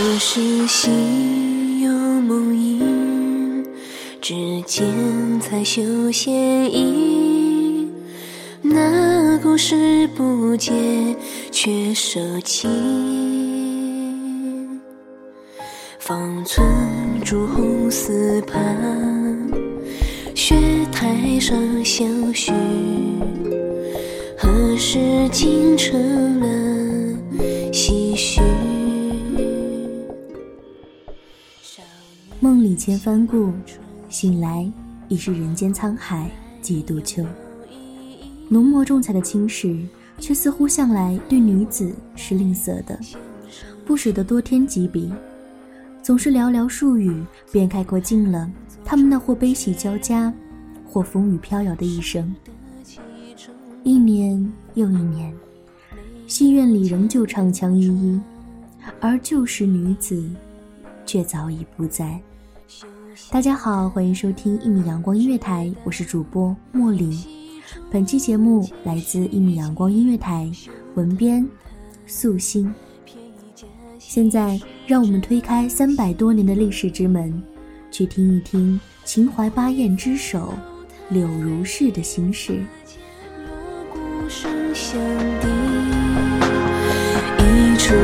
儿时心有梦萦，指尖才绣线印。那故事不解，却舍弃。方寸朱红丝畔，雪台上相许。何时竟成了千帆顾，醒来已是人间沧海几度秋。浓墨重彩的青史，却似乎向来对女子是吝啬的，不舍得多添几笔，总是寥寥数语便概括尽了他们那或悲喜交加，或风雨飘摇的一生。一年又一年，戏院里仍旧唱腔依依，而旧时女子却早已不在。大家好，欢迎收听一米阳光音乐台，我是主播莫林。本期节目来自一米阳光音乐台，文编素心。现在，让我们推开三百多年的历史之门，去听一听秦淮八艳之首柳如是的心事。一出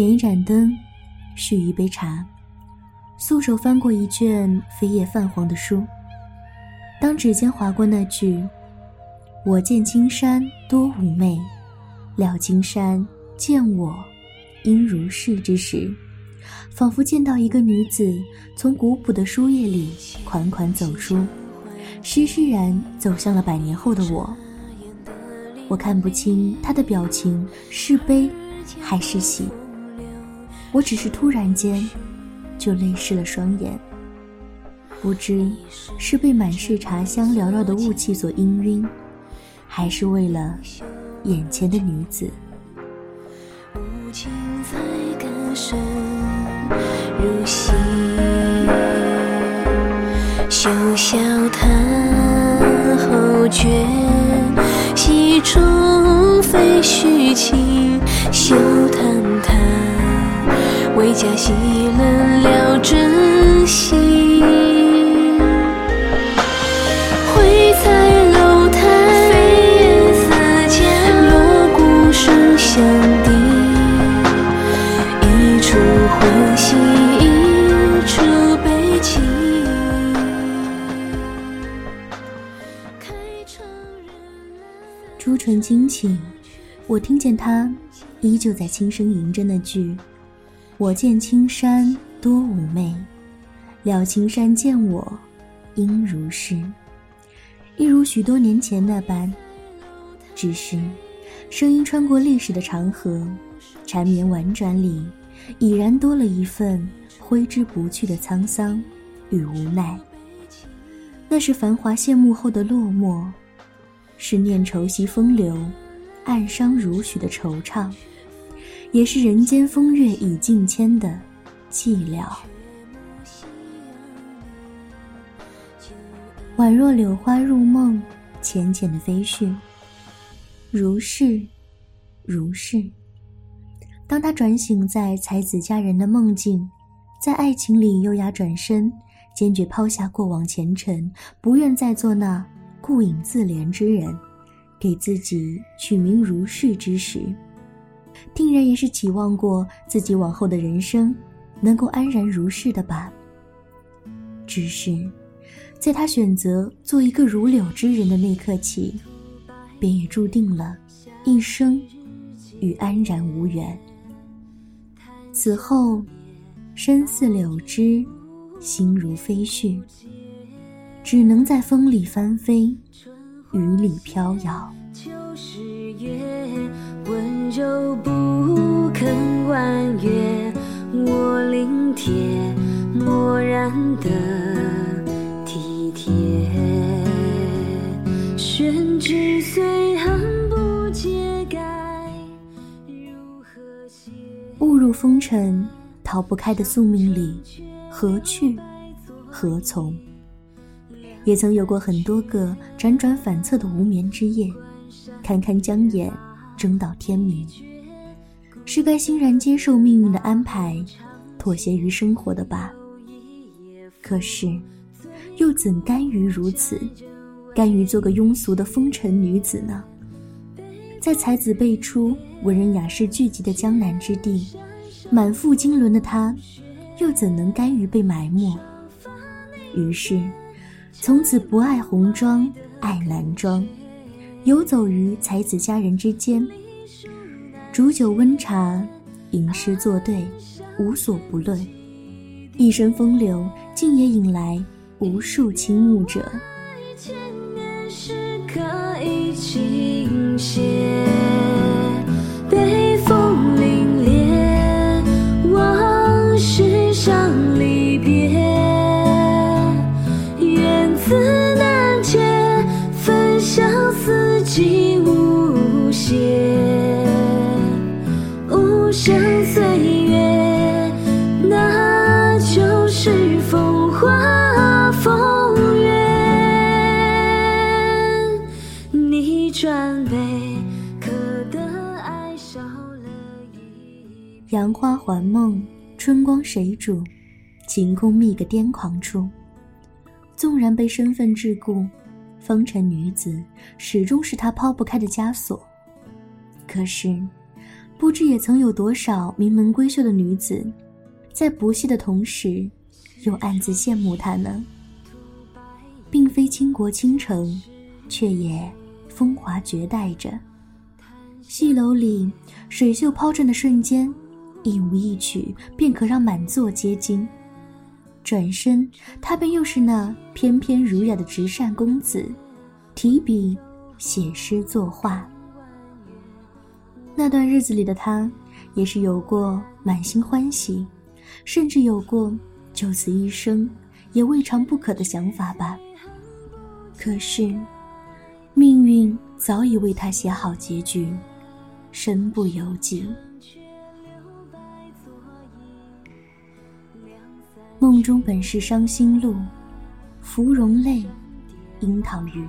点一盏灯，续一杯茶，素手翻过一卷扉页泛黄的书。当指尖划过那句“我见青山多妩媚，料青山见我应如是”之时，仿佛见到一个女子从古朴的书页里款款走出，施施然走向了百年后的我。我看不清她的表情是悲还是喜。我只是突然间就泪湿了双眼，不知是被满是茶香缭绕的雾气所氤氲，还是为了眼前的女子。无情才更深入心，休笑叹后觉，戏中非虚情，休谈谈。回家洗冷了真心，楼台飞，声，一处欢喜一处悲。朱唇惊起，我听见他依旧在轻声吟着那句。我见青山多妩媚，料青山见我应如是。”一如许多年前那般，只是声音穿过历史的长河，缠绵婉转里，已然多了一份挥之不去的沧桑与无奈。那是繁华谢幕后的落寞。是念愁惜风流，暗伤如许的惆怅，也是人间风月已尽迁的寂寥。宛若柳花入梦，浅浅的飞絮。如是，如是。当他转醒在才子佳人的梦境，在爱情里优雅转身，坚决抛下过往前尘，不愿再做那。顾影自怜之人，给自己取名如是之时，定然也是期望过自己往后的人生能够安然如是的吧。只是，在他选择做一个如柳之人的那刻起，便也注定了一生与安然无缘。此后，身似柳枝，心如飞絮。只能在风里翻飞，雨里飘摇。月，温柔不肯婉约，我临帖，漠然的体贴。宣纸虽恨不解该，如何写？误入风尘，逃不开的宿命里，何去何从？也曾有过很多个辗转反侧的无眠之夜，堪堪将眼睁到天明。是该欣然接受命运的安排，妥协于生活的吧？可是，又怎甘于如此？甘于做个庸俗的风尘女子呢？在才子辈出、文人雅士聚集的江南之地，满腹经纶的她，又怎能甘于被埋没？于是。从此不爱红妆，爱男装，游走于才子佳人之间，煮酒温茶，吟诗作对，无所不论。一身风流，竟也引来无数倾慕者。千年诗可以倾斜，杨花还梦，春光谁主？晴空觅个癫狂处。纵然被身份桎梏，风尘女子始终是他抛不开的枷锁。可是，不知也曾有多少名门闺秀的女子，在不屑的同时，又暗自羡慕他呢？并非倾国倾城，却也风华绝代着。戏楼里水袖抛转的瞬间，一舞一曲便可让满座皆惊。转身，他便又是那翩翩儒雅的直善公子，提笔写诗作画。那段日子里的他，也是有过满心欢喜，甚至有过就此一生也未尝不可的想法吧。可是，命运早已为他写好结局，身不由己。梦中本是伤心路，芙蓉泪，樱桃雨。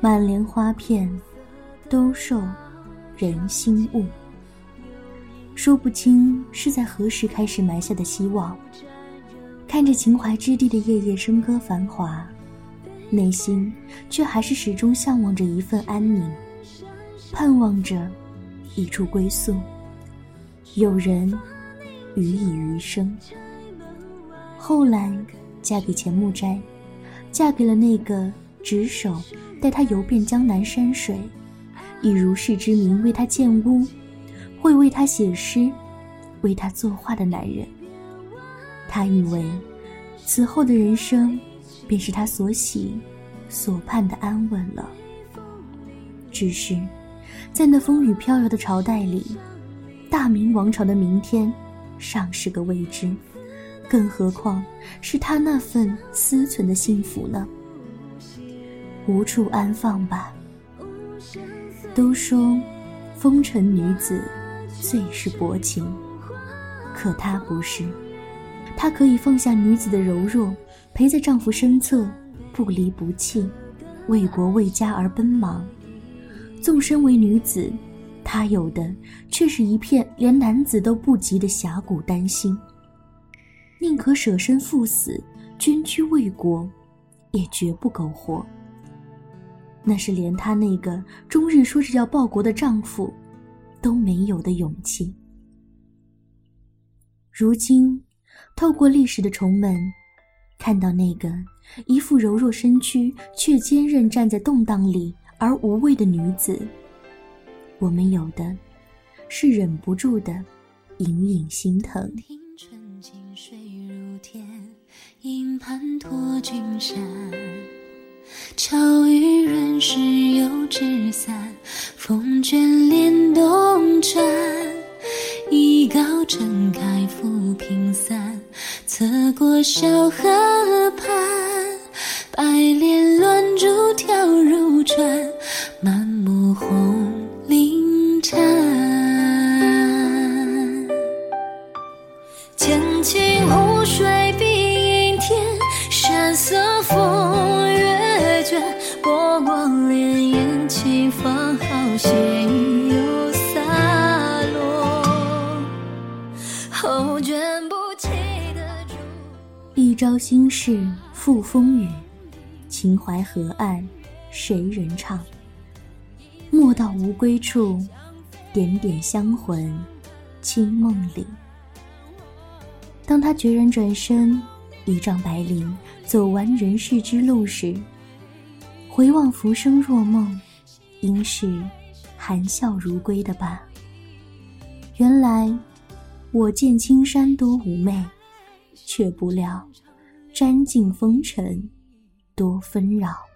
满帘花片，都受人心误。说不清是在何时开始埋下的希望。看着秦淮之地的夜夜笙歌繁华，内心却还是始终向往着一份安宁，盼望着一处归宿，有人与以余生。后来，嫁给钱穆斋，嫁给了那个执手带他游遍江南山水，以如是之名为他建屋，会为他写诗，为他作画的男人。他以为，此后的人生，便是他所喜、所盼的安稳了。只是，在那风雨飘摇的朝代里，大明王朝的明天，尚是个未知。更何况是他那份私存的幸福呢？无处安放吧。都说，风尘女子最是薄情，可她不是。她可以放下女子的柔弱，陪在丈夫身侧，不离不弃，为国为家而奔忙。纵身为女子，她有的却是一片连男子都不及的侠骨丹心。宁可舍身赴死，捐躯为国，也绝不苟活。那是连她那个终日说着要报国的丈夫都没有的勇气。如今，透过历史的重门，看到那个一副柔弱身躯却坚韧站在动荡里而无畏的女子，我们有的是忍不住的隐隐心疼。盘托君山，巧遇人时又纸伞，风卷帘动转。一篙撑开浮萍散，侧过小河畔，白莲乱珠跳入船，朝心事付风雨，秦淮河岸谁人唱？莫道无归处，点点香魂清梦里。当他决然转身。一丈白绫，走完人世之路时，回望浮生若梦，应是含笑如归的吧。原来我见青山多妩媚，却不料山尽风尘多纷扰。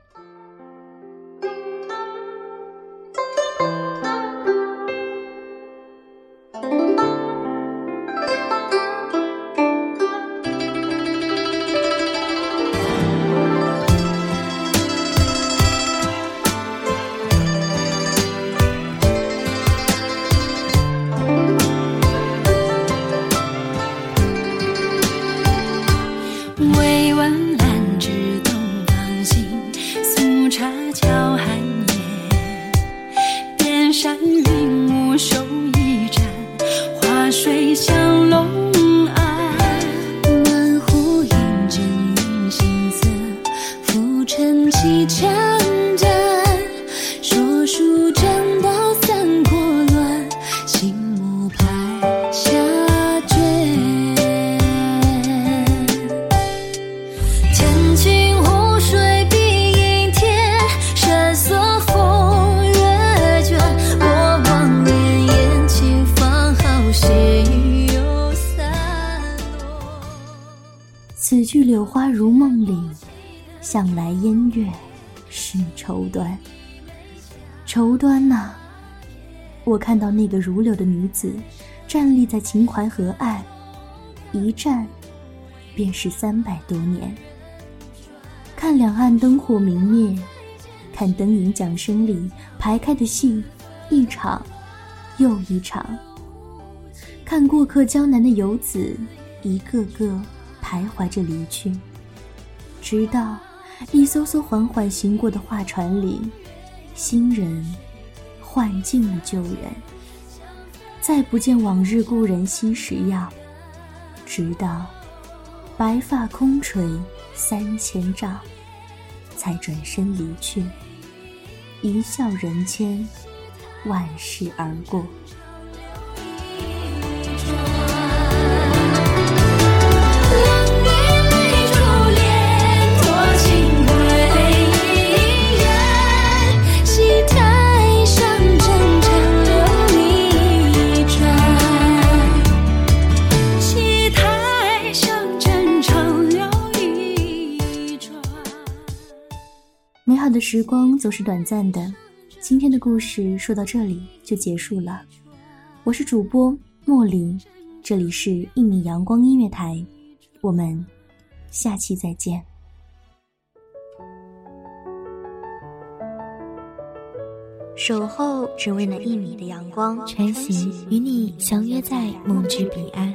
向来烟月是绸缎，绸缎呐！我看到那个如柳的女子，站立在秦淮河岸，一站便是三百多年。看两岸灯火明灭，看灯影桨声里排开的戏，一场又一场。看过客江南的游子，一个个徘徊着离去，直到。一艘艘缓缓行过的画船里，新人换尽了旧人，再不见往日故人昔时样。直到白发空垂三千丈，才转身离去，一笑人间，万事而过。时光总是短暂的，今天的故事说到这里就结束了。我是主播莫林，这里是《一米阳光音乐台》，我们下期再见。守候只为那一米的阳光，穿行与你相约在梦之彼岸。